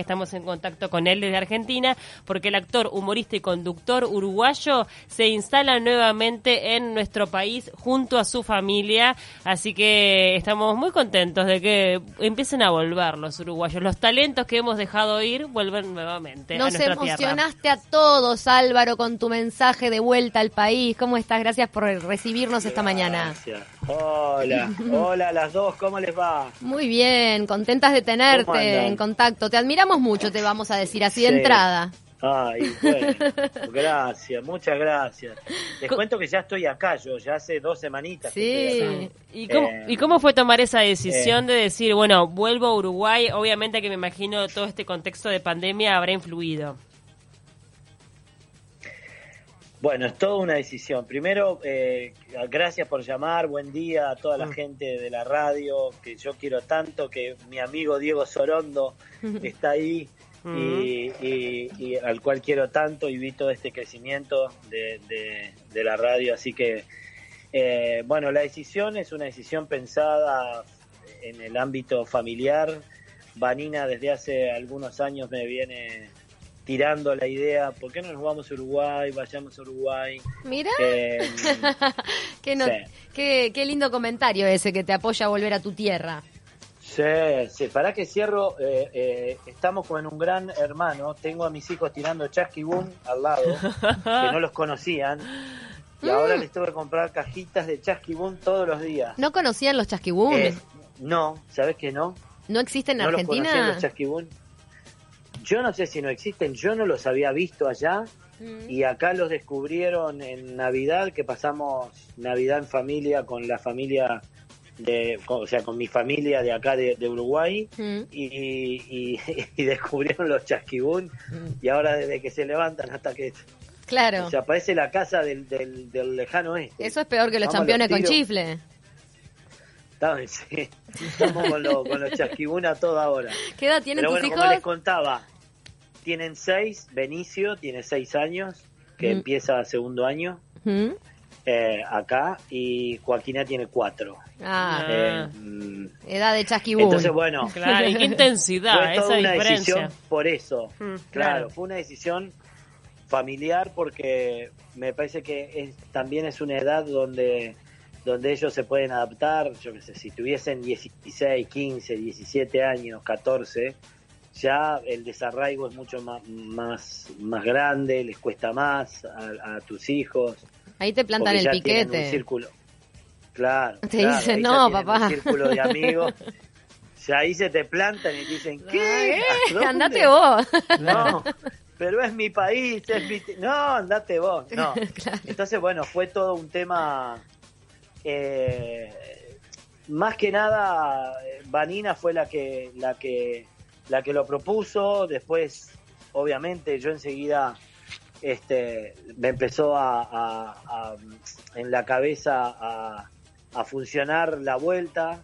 estamos en contacto con él desde Argentina, porque el actor, humorista y conductor uruguayo se instala nuevamente en nuestro país junto a su familia, así que estamos muy contentos de que empiecen a volver los uruguayos. Los talentos que hemos dejado ir vuelven nuevamente Nos a nuestra emocionaste a todos, Álvaro, con tu mensaje de vuelta al país. ¿Cómo estás? Gracias por recibirnos esta mañana. Gracias. Hola, hola a las dos, ¿cómo les va? Muy bien, contentas de ¿Cómo tenerte en contacto. Te admiramos mucho, te vamos a decir así de entrada. Ay, bueno, gracias, muchas gracias. Les cuento que ya estoy acá, yo ya hace dos semanitas. que. Sí. ¿Y cómo, Eh, ¿Y cómo fue tomar esa decisión de decir, bueno, vuelvo a Uruguay? Obviamente que me imagino todo este contexto de pandemia habrá influido. Bueno, es toda una decisión. Primero, eh, gracias por llamar, buen día a toda Mm. la gente de la radio, que yo quiero tanto, que mi amigo Diego Sorondo está ahí y, y- y al cual quiero tanto y vi todo este crecimiento de, de- de la radio. Así que, eh, bueno, la decisión es una decisión pensada en el ámbito familiar. Vanina desde hace algunos años me viene tirando la idea, ¿por qué no nos vamos a Uruguay? Vayamos a Uruguay. Mira, Eh, qué, no- sí. qué, qué lindo comentario ese que te apoya a volver a tu tierra. sí, sí, para que cierro, eh, eh, estamos como en un gran hermano, tengo a mis hijos tirando chasquibún al lado, que no los conocían, y ahora les tengo que comprar cajitas de chasquibún todos los días. ¿No conocían los chasquibún? Eh, no, ¿sabes que no? ¿No existen en no los conocían Argentina? los chasquibún. Yo no sé si no existen, yo no los había visto allá Mm. y acá los descubrieron en Navidad, que pasamos Navidad en familia con la familia de, o sea, con mi familia de acá de, de Uruguay Mm. y, y- y descubrieron los chasquibún y ahora desde que se levantan hasta que Claro. o sea, parece la casa del, del, del lejano oeste. Eso es peor que los Vamos campeones con chifle. Estamos, sí, estamos con, lo- con los chasquibún a toda hora. ¿Qué edad tienen Pero tus bueno, hijos? como les contaba, tienen seis, Benicio tiene seis años, que Mm. empieza segundo año Mm. eh, acá, y Joaquina tiene cuatro. Ah, Eh, mm, edad de chasquibún. entonces, bueno, Claro, y qué intensidad, fue esa toda una diferencia. decisión por eso. Mm, claro. claro. fue una decisión familiar porque me parece que es, también es una edad donde donde ellos se pueden adaptar, yo qué sé, si tuviesen 16, 15, 17 años, 14, ya el desarraigo es mucho más más, más grande, les cuesta más a, a tus hijos. Ahí te plantan el tienen un piquete. círculo. Claro. Te claro, dicen, "No, papá". Un círculo de amigos. Ya ahí se te plantan y te dicen, ¿qué? Eh, ¿A dónde?". andate vos. No, pero es mi país, es mi... No, andate vos. No. Entonces, bueno, fue todo un tema... eh, más que nada, Vanina fue la que, la que, la que lo propuso. Después, obviamente, yo enseguida este, me empezó a, a- a- en la cabeza a, a funcionar la vuelta.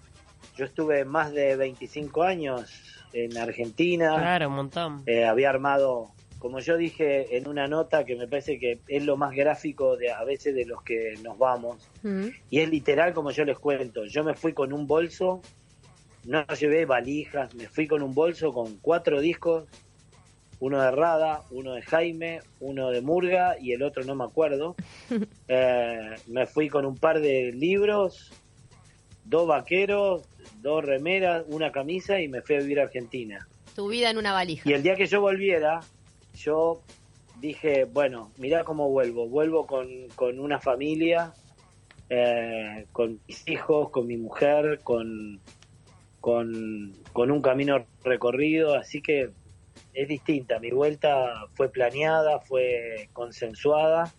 Yo estuve más de 25 años en Argentina. Claro, un montón. Eh, había armado, como yo dije en una nota que me parece que es lo más gráfico de a veces de los que nos vamos, y es literal como yo les cuento. Yo me fui con un bolso, no llevé valijas, me fui con un bolso con cuatro discos, uno de Rada, uno de Jaime, uno de Murga y el otro no me acuerdo. Eh, me fui con un par de libros, dos vaqueros, dos remeras, una camisa y me fui a vivir a Argentina. Tu vida en una valija. Y el día que yo volviera, yo dije, bueno, mirá cómo vuelvo. Vuelvo con, con una familia, eh, con mis hijos, con mi mujer, con, con, con un camino recorrido. Así que es distinta. Mi vuelta fue planeada, fue consensuada.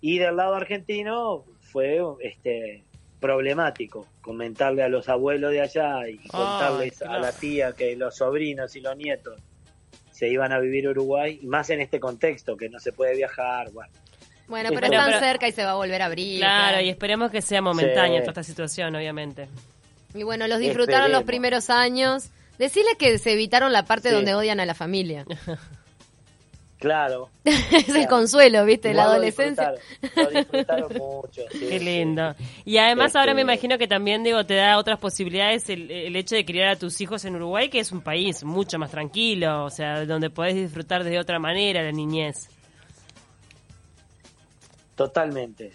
Y del lado argentino fue este problemático comentarle a los abuelos de allá y contarles a la tía que los sobrinos y los nietos se iban a vivir a Uruguay, y más en este contexto que no se puede viajar, bueno. Bueno, pero están pero- cerca y se va a volver a abrir. Claro, y esperemos que sea momentánea Sí. toda esta situación, obviamente. Y bueno, los disfrutaron los Esperemos. primeros años. Decirles que se evitaron la parte Sí. donde odian a la familia. Claro. es el consuelo, ¿viste? La adolescencia. Lo disfrutaron, mucho. Qué lindo. Y además ahora me este imagino que también, digo, te da otras posibilidades el, el, hecho de criar a tus hijos en Uruguay, que es un país mucho más tranquilo, o sea, donde podés disfrutar de otra manera la niñez. Totalmente.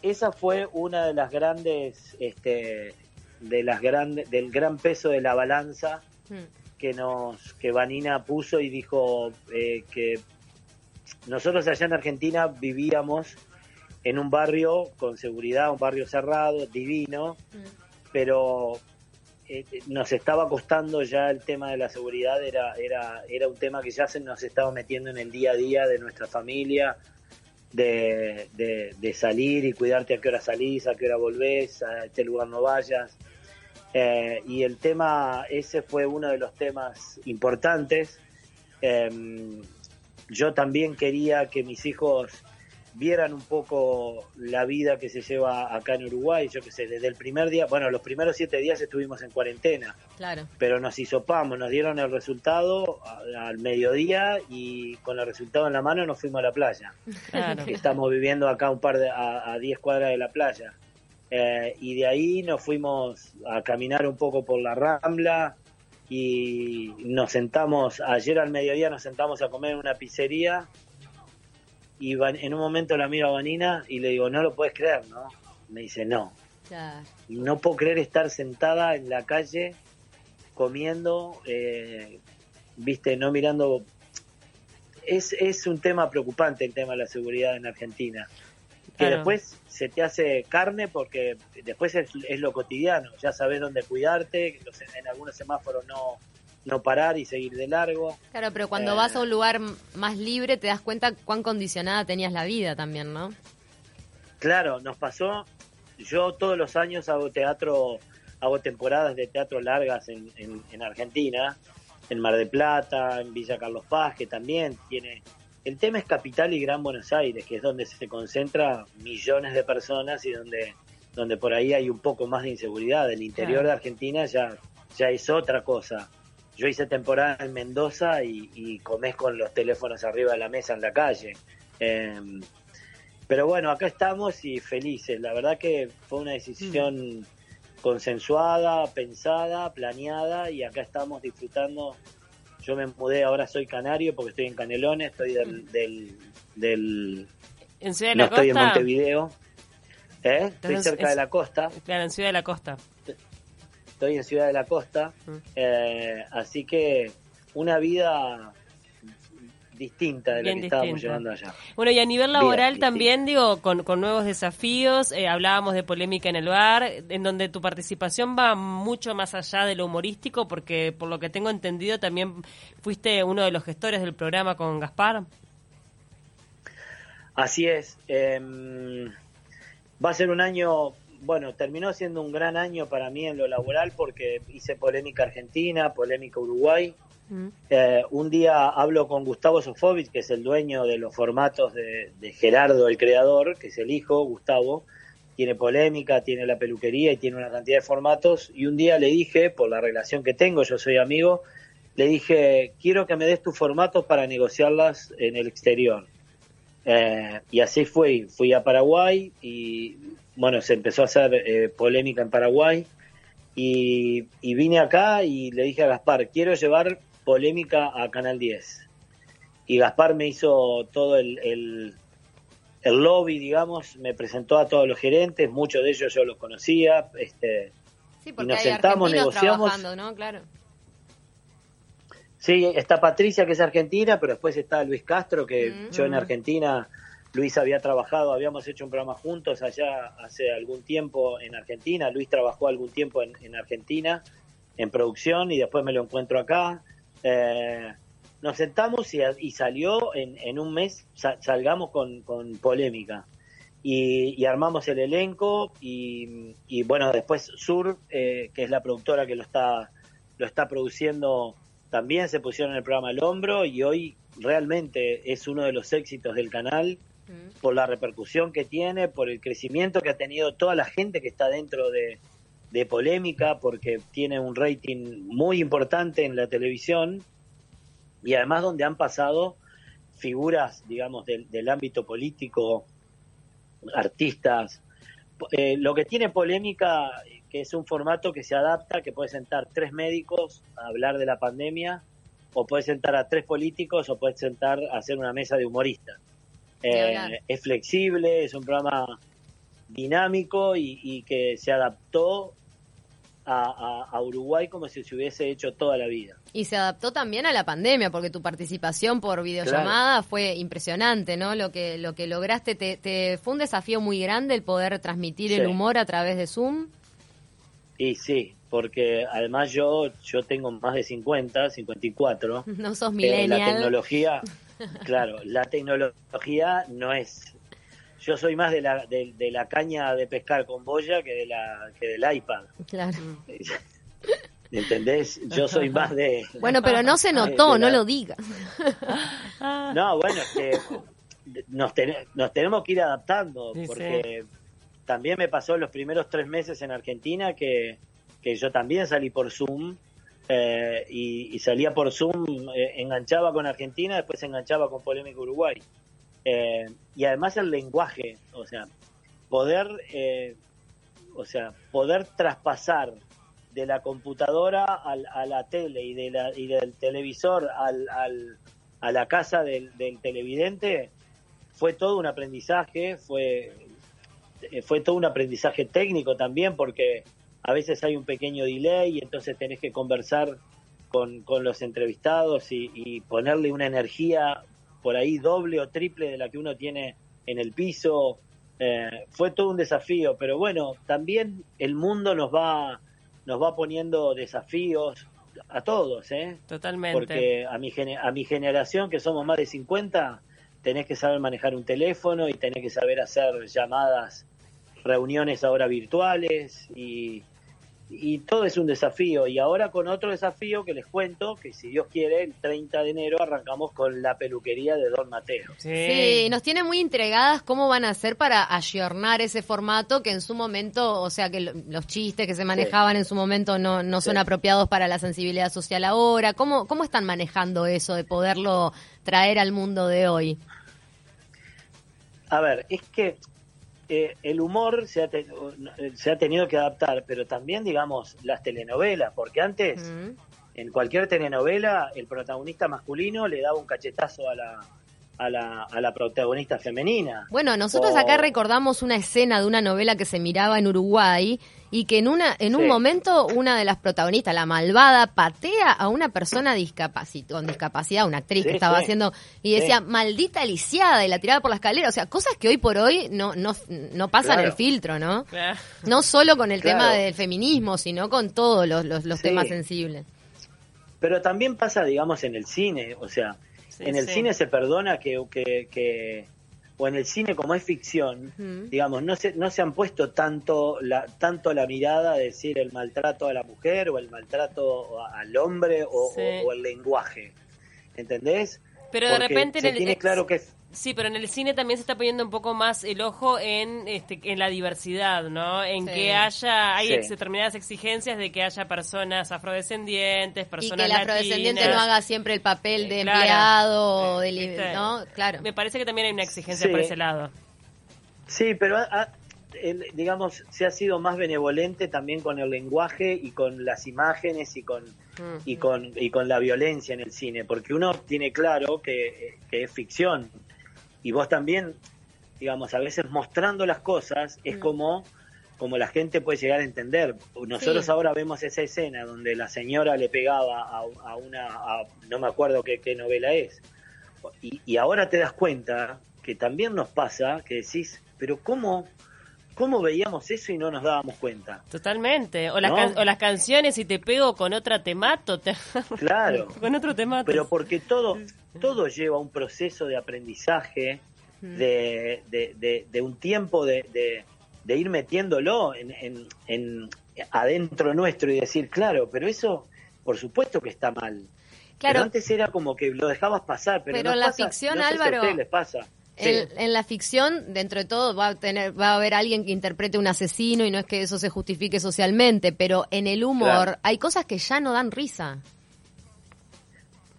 Esa fue una de las grandes, este, de las grandes, del gran peso de la balanza. Mm que nos que Vanina puso y dijo eh, que nosotros allá en Argentina vivíamos en un barrio con seguridad, un barrio cerrado, divino, mm. pero eh, nos estaba costando ya el tema de la seguridad, era, era, era un tema que ya se nos estaba metiendo en el día a día de nuestra familia, de, de salir y cuidarte a qué hora salís, a qué hora volvés, a este lugar no vayas. Eh, y el tema, ese fue uno de los temas importantes. Em, yo también quería que mis hijos vieran un poco la vida que se lleva acá en Uruguay. Yo que sé, desde el primer día, bueno, los primeros siete días estuvimos en cuarentena. Claro. Pero nos hisopamos, nos dieron el resultado al mediodía y con el resultado en la mano nos fuimos a la playa. Estamos viviendo acá un par de, a 10 cuadras de la playa. Eh, y de ahí nos fuimos a caminar un poco por la Rambla y nos sentamos, ayer al mediodía nos sentamos a comer en una pizzería y en un momento la miro a Vanina y le digo, no lo puedes creer, ¿no? Me dice, no. No puedo creer estar sentada en la calle comiendo, eh, viste, no mirando. Es, es un tema preocupante el tema de la seguridad en Argentina que después se te hace carne porque después es, lo cotidiano, ya sabes dónde cuidarte, en algunos semáforos no, no parar y seguir de largo. Claro, pero cuando eh, vas a un lugar más libre te das cuenta cuán condicionada tenías la vida también, ¿no? Claro, nos pasó, yo todos los años hago teatro, hago temporadas de teatro largas en, en, en Argentina, en Mar de Plata, en Villa Carlos Paz, que también tiene el tema es Capital y Gran Buenos Aires, que es donde se concentra millones de personas y donde, donde por ahí hay un poco más de inseguridad. El interior de Argentina ya, ya es otra cosa. Yo hice temporada en Mendoza y, y comés con los teléfonos arriba de la mesa en la calle. Em, pero bueno, acá estamos y felices. La verdad que fue una decisión mm. consensuada, pensada, planeada y acá estamos disfrutando yo me mudé, ahora soy canario porque estoy en Canelones, estoy del... del, del ¿En Ciudad de la no estoy en Montevideo. ¿Eh? Estoy cerca de la costa. Claro, en Ciudad de la Costa. Estoy en Ciudad de la Costa. Mm. Eh, así que una vida distinta de lo que estábamos llevando allá. Bueno, y a nivel laboral también, digo, con, con nuevos desafíos, eh, hablábamos de polémica en el bar, en donde tu participación va mucho más allá de lo humorístico, porque por lo que tengo entendido también fuiste uno de los gestores del programa con Gaspar. Así es. Em, va a ser un año, bueno, terminó siendo un gran año para mí en lo laboral porque hice polémica Argentina, polémica Uruguay eh, un día hablo con Gustavo Sofovich, que es el dueño de los formatos de, Gerardo, el creador, que es el hijo, Gustavo. Tiene polémica, tiene la peluquería y tiene una cantidad de formatos. Y un día le dije, por la relación que tengo, yo soy amigo, le dije, quiero que me des tus formatos para negociarlas en el exterior. Eh, y así fue, fui a Paraguay y bueno, se empezó a hacer eh, polémica en Paraguay y, y, vine acá y le dije a Gaspar, quiero llevar polémica a Canal 10. Y Gaspar me hizo todo el, el, lobby, digamos, me presentó a todos los gerentes, muchos de ellos yo los conocía, este, sí, y nos sentamos, negociamos. ¿no? Claro. Sí, está Patricia, que es argentina, pero después está Luis Castro, que mm. yo en Argentina, Luis había trabajado, habíamos hecho un programa juntos allá hace algún tiempo en Argentina, Luis trabajó algún tiempo en, en Argentina en producción y después me lo encuentro acá. Eh, nos sentamos y, salió en, un mes, salgamos con, polémica. Y, armamos el elenco y, bueno, después Sur, eh, que es la productora que lo está, lo está produciendo, también se pusieron en el programa al hombro y hoy realmente es uno de los éxitos del canal mm. por la repercusión que tiene, por el crecimiento que ha tenido toda la gente que está dentro de, de polémica porque tiene un rating muy importante en la televisión y además donde han pasado figuras, digamos, del, del ámbito político, artistas. Eh, lo que tiene polémica, que es un formato que se adapta, que puede sentar tres médicos a hablar de la pandemia, o puede sentar a tres políticos, o puede sentar a hacer una mesa de humoristas. Eh, es flexible, es un programa dinámico y, y que se adaptó a, Uruguay como si se hubiese hecho toda la vida. Y se adaptó también a la pandemia, porque tu participación por videollamada fue impresionante, ¿no? Lo que, lo que lograste, te, fue un desafío muy grande el poder transmitir el humor a través de Zoom. Y sí, porque además yo yo tengo más de 50, 54. No sos millennial. la tecnología, claro, la tecnología no es yo soy más de la, de, la caña de pescar con boya que de la que del iPad. Claro. ¿Entendés? Yo soy más de... Bueno, pero no se notó, no lo digas. No, bueno, que nos, nos tenemos que ir adaptando, porque también me pasó los primeros tres meses en Argentina que, que yo también salí por Zoom eh, y, salía por Zoom, eh, enganchaba con Argentina, después enganchaba con Polémica Uruguay. Eh, y además el lenguaje, o sea, poder, eh, o sea, poder traspasar de la computadora al, a la tele y, de la, y del televisor al, al, a la casa del, televidente fue todo un aprendizaje, fue, eh, fue todo un aprendizaje técnico también porque a veces hay un pequeño delay y entonces tenés que conversar con, con los entrevistados y, y ponerle una energía por ahí doble o triple de la que uno tiene en el piso. Eh, fue todo un desafío, pero bueno, también el mundo nos va, nos va poniendo desafíos a todos, ¿eh? Totalmente. Porque a mi, a mi generación, que somos más de 50, tenés que saber manejar un teléfono y tenés que saber hacer llamadas, reuniones ahora virtuales y, y todo es un desafío. Y ahora con otro desafío que les cuento, que si Dios quiere, el 30 de enero arrancamos con la peluquería de Don Mateo. Sí, nos tiene muy entregadas cómo van a hacer para ayornar ese formato que en su momento, o sea, que los chistes que se manejaban en su momento no, no son apropiados para la sensibilidad social ahora. ¿Cómo, ¿Cómo están manejando eso de poderlo traer al mundo de hoy? A ver, es que eh, el humor se ha, se ha tenido que adaptar, pero también, digamos, las telenovelas, porque antes, en cualquier telenovela, el protagonista masculino le daba un cachetazo a la, a la, a la protagonista femenina. Bueno, nosotros acá recordamos una escena de una novela que se miraba en Uruguay y que en una en un momento una de las protagonistas, la malvada, patea a una persona con discapacidad, una actriz que estaba haciendo y decía maldita lisiada y la tiraba por la escalera, o sea, cosas que hoy por hoy no no no pasan el filtro, ¿no? No solo con el tema del feminismo, sino con todos los, los, temas sensibles. Pero también pasa, digamos, en el cine, o sea, en el cine se perdona que, que, o en el cine como es ficción, digamos, no se, no se han puesto tanto la, tanto la mirada de decir el maltrato a la mujer o el maltrato al hombre o, el lenguaje. ¿Entendés? Pero de repente se tiene claro que Sí, pero en el cine también se está poniendo un poco más el ojo en este, en la diversidad, ¿no? En que haya hay determinadas exigencias de que haya personas afrodescendientes, personas y que el afrodescendiente no haga siempre el papel de empleado, de, ¿no? Claro. Me parece que también hay una exigencia por ese lado. Sí, pero digamos se ha sido más benevolente también con el lenguaje y con las imágenes y con y con y con la violencia en el cine, porque uno tiene claro que, que es ficción y vos también, digamos, a veces mostrando las cosas es mm. como como la gente puede llegar a entender. Nosotros ahora vemos esa escena donde la señora le pegaba a, una, no me acuerdo qué, novela es, y, ahora te das cuenta que también nos pasa que decís, pero ¿cómo, ¿Cómo veíamos eso y no nos dábamos cuenta? Totalmente. O, las, o las canciones, si te pego con otra te mato. Claro. con otro te Pero porque todo, todo lleva un proceso de aprendizaje, de, de, un tiempo de, ir metiéndolo en, en, adentro nuestro y decir, claro, pero eso por supuesto que está mal. Claro. Pero antes era como que lo dejabas pasar, pero, pero la ficción, Álvaro, les pasa. En, la ficción, dentro de todo, va a tener, va a haber alguien que interprete un asesino y no es que eso se justifique socialmente, pero en el humor hay cosas que ya no dan risa.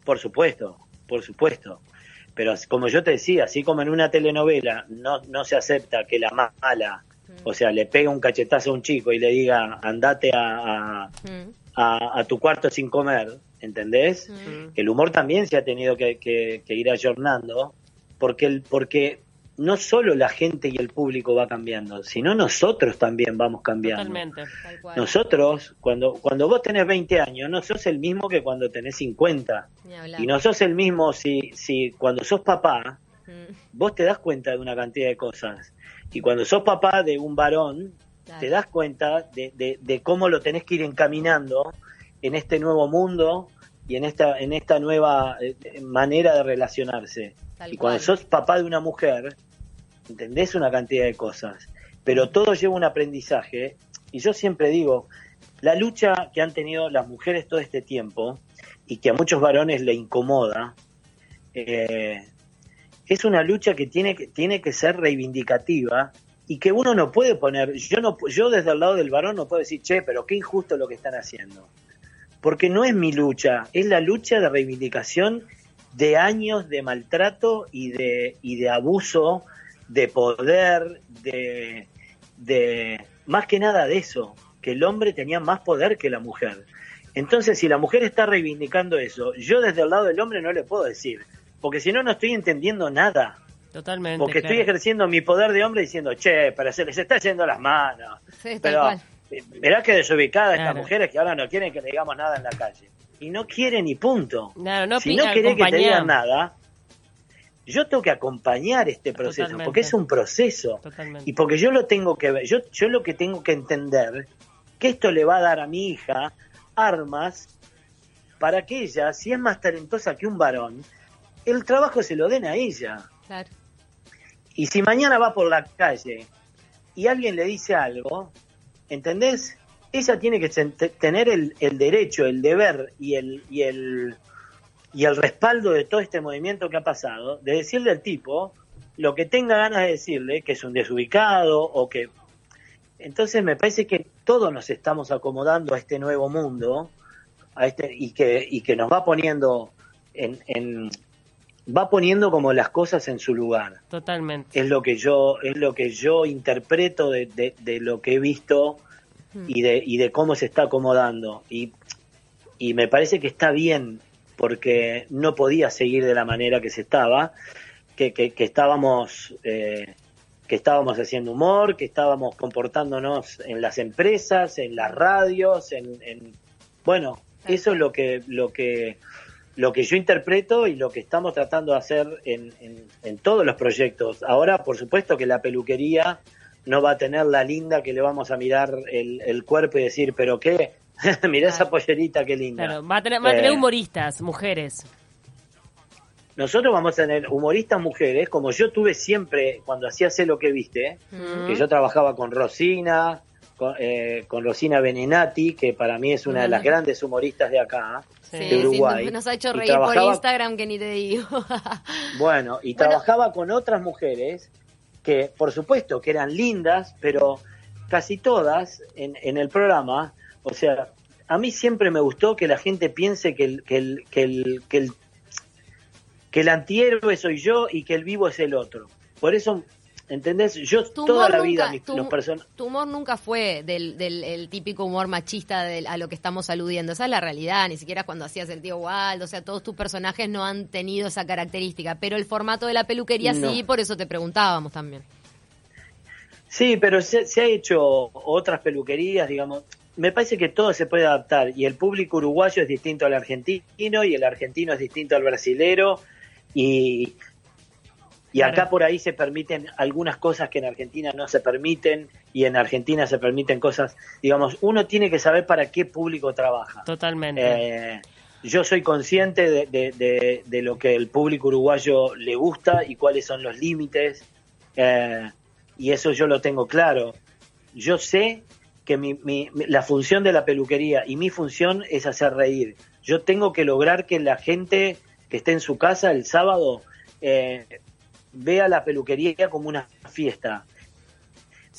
Por supuesto, por supuesto. Pero como yo te decía, así como en una telenovela no, no se acepta que la mala, o sea, le pega un cachetazo a un chico y le diga, andate a, a, tu cuarto sin comer, ¿entendés? El humor también se ha tenido que, que, que ir ayornando, porque, el, porque no solo la gente y el público va cambiando, sino nosotros también vamos cambiando. Totalmente. Nosotros, cuando, cuando vos tenés 20 años, no sos el mismo que cuando tenés 50. Y no sos el mismo si, si cuando sos papá, mm. vos te das cuenta de una cantidad de cosas. Y cuando sos papá de un varón, te das cuenta de, de, de cómo lo tenés que ir encaminando en este nuevo mundo y en esta, en esta nueva eh, manera de relacionarse. y cuando sos papá de una mujer, entendés una cantidad de cosas, pero todo lleva un aprendizaje. Y yo siempre digo, la lucha que han tenido las mujeres todo este tiempo y que a muchos varones le incomoda, eh, es una lucha que tiene, que tiene que ser reivindicativa y que uno no puede poner, yo no yo desde el lado del varón no puedo decir, che, pero qué injusto lo que están haciendo. Porque no es mi lucha, es la lucha de reivindicación de años de maltrato y de, y de abuso de poder, de, de, más que nada de eso, que el hombre tenía más poder que la mujer. Entonces, si la mujer está reivindicando eso, yo desde el lado del hombre no le puedo decir, porque si no, no estoy entendiendo nada. Totalmente. Porque estoy ejerciendo mi poder de hombre diciendo, che, pero se les está yendo las manos. Sí, pero, Mirá que desubicada estas mujeres que ahora no quieren que le digamos nada en la calle. Y no quieren ni punto. si no quieren que te digan nada, yo tengo que acompañar este proceso, porque es un proceso. Y porque yo lo tengo que ver, yo, yo lo que tengo que entender, que esto le va a dar a mi hija armas para que ella, si es más talentosa que un varón, el trabajo se lo den a ella. Y si mañana va por la calle y alguien le dice algo, ¿entendés? Ella tiene que tener el, el derecho, el deber y el, y el y el respaldo de todo este movimiento que ha pasado, de decirle al tipo lo que tenga ganas de decirle, que es un desubicado o que... Entonces me parece que todos nos estamos acomodando a este nuevo mundo a este, y, que, y que nos va poniendo en, en va poniendo como las cosas en su lugar. Totalmente. Es lo que yo, es lo que yo interpreto de, de, de lo que he visto hmm. y de, y de cómo se está acomodando. Y, y me parece que está bien porque no podía seguir de la manera que se estaba, que, que, estábamos eh, que estábamos haciendo humor, que estábamos comportándonos en las empresas, en las radios, en, bueno, eso es lo que lo que lo que yo interpreto y lo que estamos tratando de hacer en, en, todos los proyectos. Ahora, por supuesto que la peluquería no va a tener la linda que le vamos a mirar el, el cuerpo y decir, pero qué, Mirá esa pollerita, qué linda. va a tener, eh, humoristas, mujeres. Nosotros vamos a tener humoristas mujeres, como yo tuve siempre cuando hacía Sé lo que viste, que yo trabajaba con Rosina, eh, con, Rosina Benenati, que para mí es una de las grandes humoristas de acá, de Uruguay. nos ha hecho reír por Instagram, que ni te digo. bueno, y trabajaba con otras mujeres que, por supuesto, que eran lindas, pero casi todas en, el programa o sea, a mí siempre me gustó que la gente piense que el, que el, que el, que el, que el antihéroe soy yo y que el vivo es el otro. Por eso, ¿entendés? Yo toda la vida, tu, Tu humor nunca fue del, del típico humor machista a lo que estamos aludiendo. Esa es la realidad, ni siquiera cuando hacías el tío Waldo. O sea, todos tus personajes no han tenido esa característica. Pero el formato de la peluquería sí, por eso te preguntábamos también. Sí, pero se, se ha hecho otras peluquerías, digamos me parece que todo se puede adaptar y el público uruguayo es distinto al argentino y el argentino es distinto al brasilero y, y acá por ahí se permiten algunas cosas que en Argentina no se permiten y en Argentina se permiten cosas, digamos, uno tiene que saber para qué público trabaja. Totalmente. Eh, yo soy consciente de, de, de, lo que el público uruguayo le gusta y cuáles son los límites eh, y eso yo lo tengo claro. Yo sé que mi, la función de la peluquería y mi función es hacer reír. Yo tengo que lograr que la gente que esté en su casa el sábado eh, vea la peluquería como una fiesta.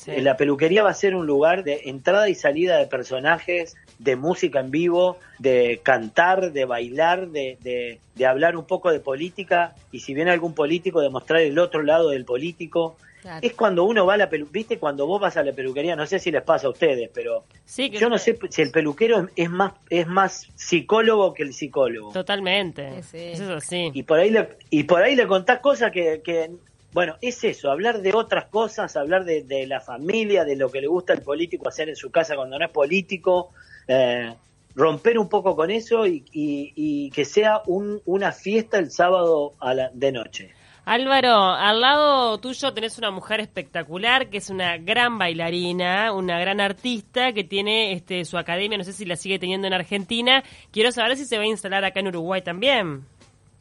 Eh, la peluquería va a ser un lugar de entrada y salida de personajes de música en vivo, de cantar, de bailar, de, de, de hablar un poco de política y si viene algún político, de mostrar el otro lado del político. Es cuando uno va a la peluquería, viste, cuando vos vas a la peluquería, no sé si les pasa a ustedes, pero yo no sé si el peluquero es más es más psicólogo que el psicólogo. Totalmente. Eso sí. Y por ahí le, y por ahí le contás cosas que, que bueno, es eso, hablar de otras cosas, hablar de, de, la familia, de lo que le gusta al político hacer en su casa cuando no es político, eh, romper un poco con eso y, y, que sea un, una fiesta el sábado a la, de noche. Álvaro, al lado tuyo tenés una mujer espectacular que es una gran bailarina, una gran artista que tiene este, su academia, no sé si la sigue teniendo en Argentina. Quiero saber si se va a instalar acá en Uruguay también.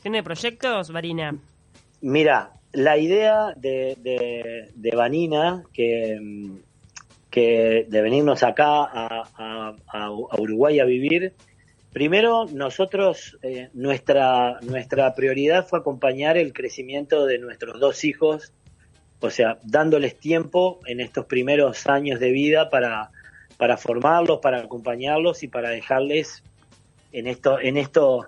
¿Tiene proyectos, Varina? Mira, la idea de, de, de Vanina, que, de venirnos acá a, Uruguay a vivir, primero nosotros, eh, nuestra, nuestra prioridad fue acompañar el crecimiento de nuestros dos hijos, o sea, dándoles tiempo en estos primeros años de vida para, para formarlos, para acompañarlos y para dejarles en esto, en esto,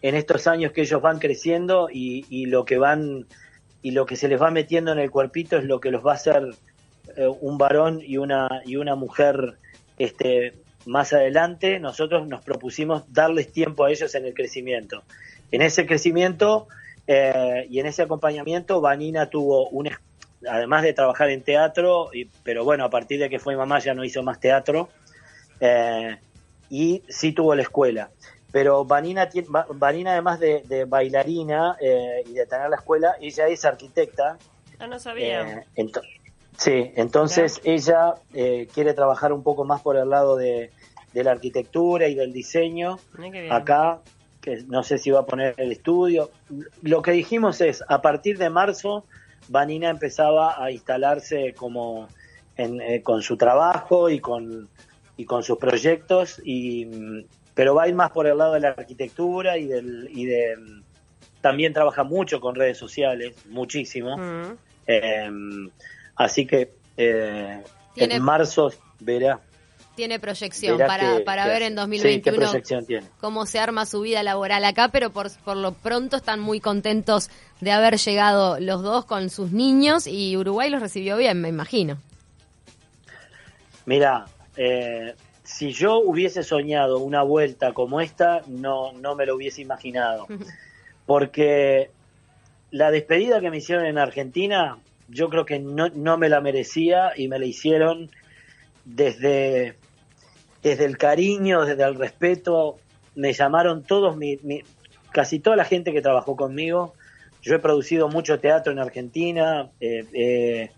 en estos años que ellos van creciendo y, y lo que van y lo que se les va metiendo en el cuerpito es lo que los va a hacer eh, un varón y una y una mujer este más adelante nosotros nos propusimos darles tiempo a ellos en el crecimiento en ese crecimiento eh, y en ese acompañamiento Vanina tuvo un además de trabajar en teatro y, pero bueno a partir de que fue mamá ya no hizo más teatro eh, y sí tuvo la escuela pero Vanina, Vanina además de, bailarina eh, y de tener la escuela, ella es arquitecta. Ah, no sabía. Eh, sí, entonces ella eh, quiere trabajar un poco más por el lado de, la arquitectura y del diseño. Acá, que no sé si va a poner el estudio. Lo que dijimos es, a partir de marzo, Vanina empezaba a instalarse como con su trabajo y con, y con sus proyectos y pero va a ir más por el lado de la arquitectura y del y de también trabaja mucho con redes sociales, muchísimo. Em, así que eh, en marzo verá. Tiene proyección para, para ver en 2021 cómo se arma su vida laboral acá, pero por, por lo pronto están muy contentos de haber llegado los dos con sus niños y Uruguay los recibió bien, me imagino. Mira, eh, si yo hubiese soñado una vuelta como esta, no, no me lo hubiese imaginado. Porque la despedida que me hicieron en Argentina, yo creo que no, no me la merecía y me la hicieron desde, desde el cariño, desde el respeto. Me llamaron todos, mi, casi toda la gente que trabajó conmigo. Yo he producido mucho teatro en Argentina, eh, eh,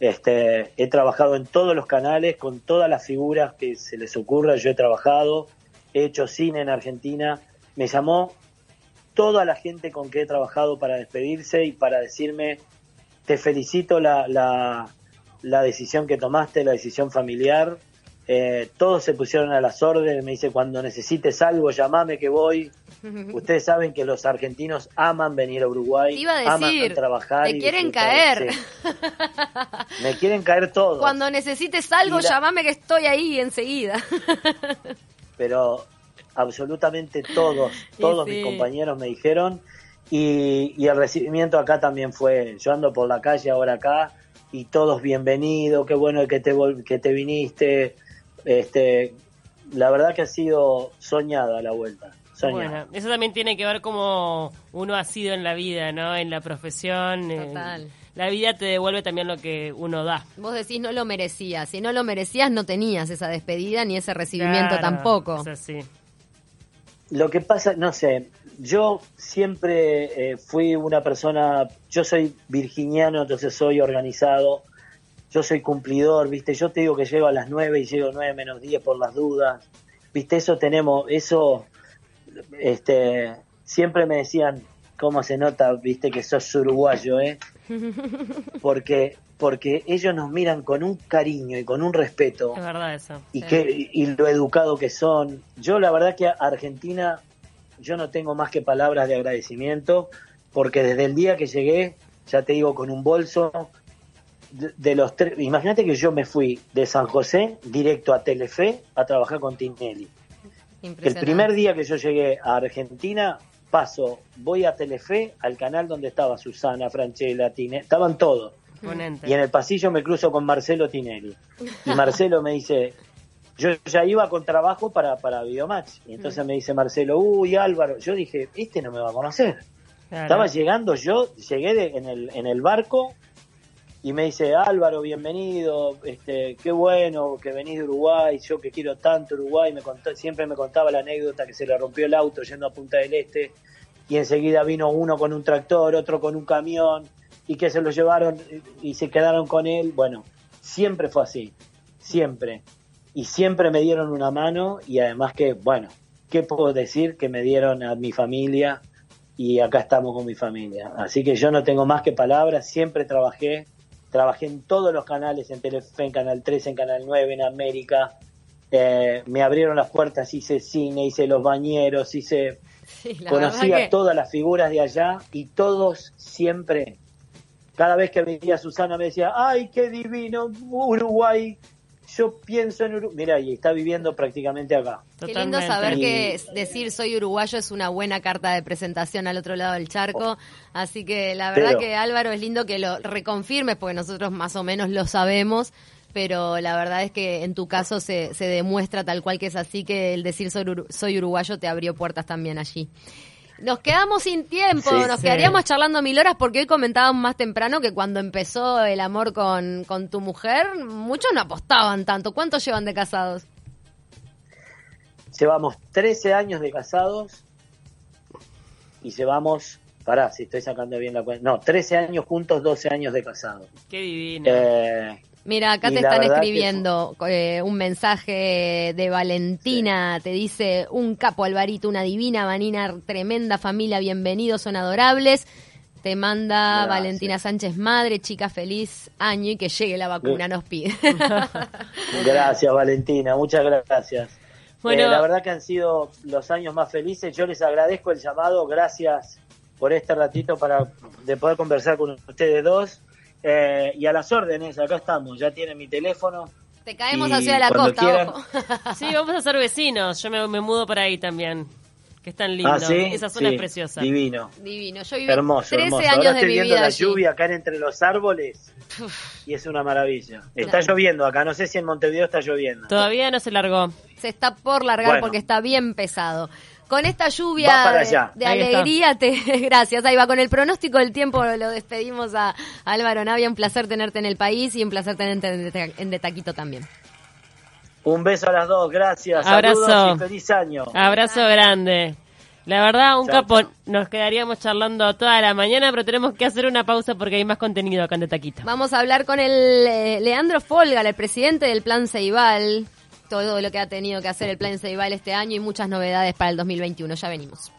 este, he trabajado en todos los canales, con todas las figuras que se les ocurra, yo he trabajado, he hecho cine en Argentina, me llamó toda la gente con que he trabajado para despedirse y para decirme, te felicito la, la decisión que tomaste, la decisión familiar, eh, todos se pusieron a las órdenes, me dice, cuando necesites algo, llamame que voy. Ustedes saben que los argentinos aman venir a Uruguay, iba a decir, aman trabajar. Te quieren caer. Me quieren caer todos. Cuando necesites algo, llamame que estoy ahí enseguida. Pero absolutamente todos, todos mis compañeros me dijeron. Y, y el recibimiento acá también fue, yo ando por la calle ahora acá y todos bienvenidos, qué bueno que te, que te viniste, este, la verdad que ha sido soñada la vuelta. Bueno, eso también tiene que ver cómo uno ha sido en la vida, ¿no? En la profesión. Total. la vida te devuelve también lo que uno da. Vos decís no lo merecías. Si no lo merecías, no tenías esa despedida ni ese recibimiento tampoco. Es así. Lo que pasa, no sé, yo siempre eh, fui una persona, yo soy virginiano, entonces soy organizado yo soy cumplidor, ¿viste? Yo te digo que llego a las 9 y llego 9 menos 10 por las dudas, ¿viste? Eso tenemos, eso, este, siempre me decían, ¿cómo se nota, viste, que sos uruguayo, eh? Porque, porque ellos nos miran con un cariño y con un respeto. Es verdad eso. Y, que, y lo educado que son. Yo la verdad que a Argentina, yo no tengo más que palabras de agradecimiento, porque desde el día que llegué, ya te digo, con un bolso, de, los tres, imagínate que yo me fui de San José directo a Telefe a trabajar con Tinelli. El primer día que yo llegué a Argentina, paso, voy a Telefe, al canal donde estaba Susana, Franchella, Tinelli, estaban todos. Y en el pasillo me cruzo con Marcelo Tinelli. Y Marcelo me dice, yo ya iba con trabajo para, para Videomatch. Y entonces mm. me dice Marcelo, uy Álvaro, yo dije, este no me va a conocer. Estaba llegando yo, llegué en, el, en el barco y me dice, Álvaro, bienvenido, este, qué bueno que venís de Uruguay, yo que quiero tanto Uruguay, me contó, siempre me contaba la anécdota que se le rompió el auto yendo a Punta del Este y enseguida vino uno con un tractor, otro con un camión y que se lo llevaron y se quedaron con él. Bueno, siempre fue así, siempre. Y siempre me dieron una mano y además que, bueno, ¿qué puedo decir? Que me dieron a mi familia y acá estamos con mi familia. Así que yo no tengo más que palabras, siempre trabajé trabajé en todos los canales, en Telefe, en Canal 3, en Canal 9, en América. Eh, me abrieron las puertas, hice cine, hice los bañeros, hice... conocí a todas las figuras de allá y todos siempre, cada vez que venía Susana me decía, ay, qué divino, Uruguay, yo pienso en Uruguay. Mira, y está viviendo prácticamente acá. Qué lindo saber que decir soy uruguayo es una buena carta de presentación al otro lado del charco. Así que la verdad que Álvaro es lindo que lo reconfirmes, porque nosotros más o menos lo sabemos. Pero la verdad es que en tu caso se, se demuestra tal cual que es así, que el decir soy, soy uruguayo te abrió puertas también allí. Nos quedamos sin tiempo, nos quedaríamos charlando mil horas porque hoy comentábamos más temprano que cuando empezó el amor con, con tu mujer, muchos no apostaban tanto. ¿Cuántos llevan de casados? Llevamos 13 años de casados y llevamos, pará, si estoy sacando bien la cuenta, no, 13 años juntos, 12 años de casados. Qué divino. Eh, Mira, acá te están escribiendo eh, un mensaje de Valentina. Te dice, un capo Alvarito, una divina vanina, tremenda familia, bienvenidos, son adorables. Te manda Valentina Sánchez Madre, chica feliz año y que llegue la vacuna, nos pide. gracias, Valentina, muchas gracias. Bueno, eh, la verdad que han sido los años más felices. Yo les agradezco el llamado, gracias por este ratito para de poder conversar con ustedes dos. Eh, y a las órdenes, acá estamos, ya tienen mi teléfono. Te caemos hacia la costa, ojo. Sí, vamos a ser vecinos, yo me, mudo por ahí también. Que es tan lindo. Ah, Esa zona es preciosa. Divino. Divino. Yo viví hermoso, 13 hermoso. años Ahora de estoy mi viendo vida la lluvia acá entre los árboles y es una maravilla. Está lloviendo acá, no sé si en Montevideo está lloviendo. Todavía no se largó. Se está por largar porque está bien pesado con esta lluvia de, alegría, te, gracias. Ahí va, con el pronóstico del tiempo lo despedimos a, Álvaro Navia. Un placer tenerte en el país y un placer tenerte en, De Taquito también. Un beso a las dos, gracias. Abrazo. y feliz año. Abrazo grande. La verdad, un capo, nos quedaríamos charlando toda la mañana, pero tenemos que hacer una pausa porque hay más contenido acá en De Taquito. Vamos a hablar con el eh, Leandro Folga, el presidente del Plan Ceibal todo lo que ha tenido que hacer el Plan Ceibal este año y muchas novedades para el 2021. Ya venimos.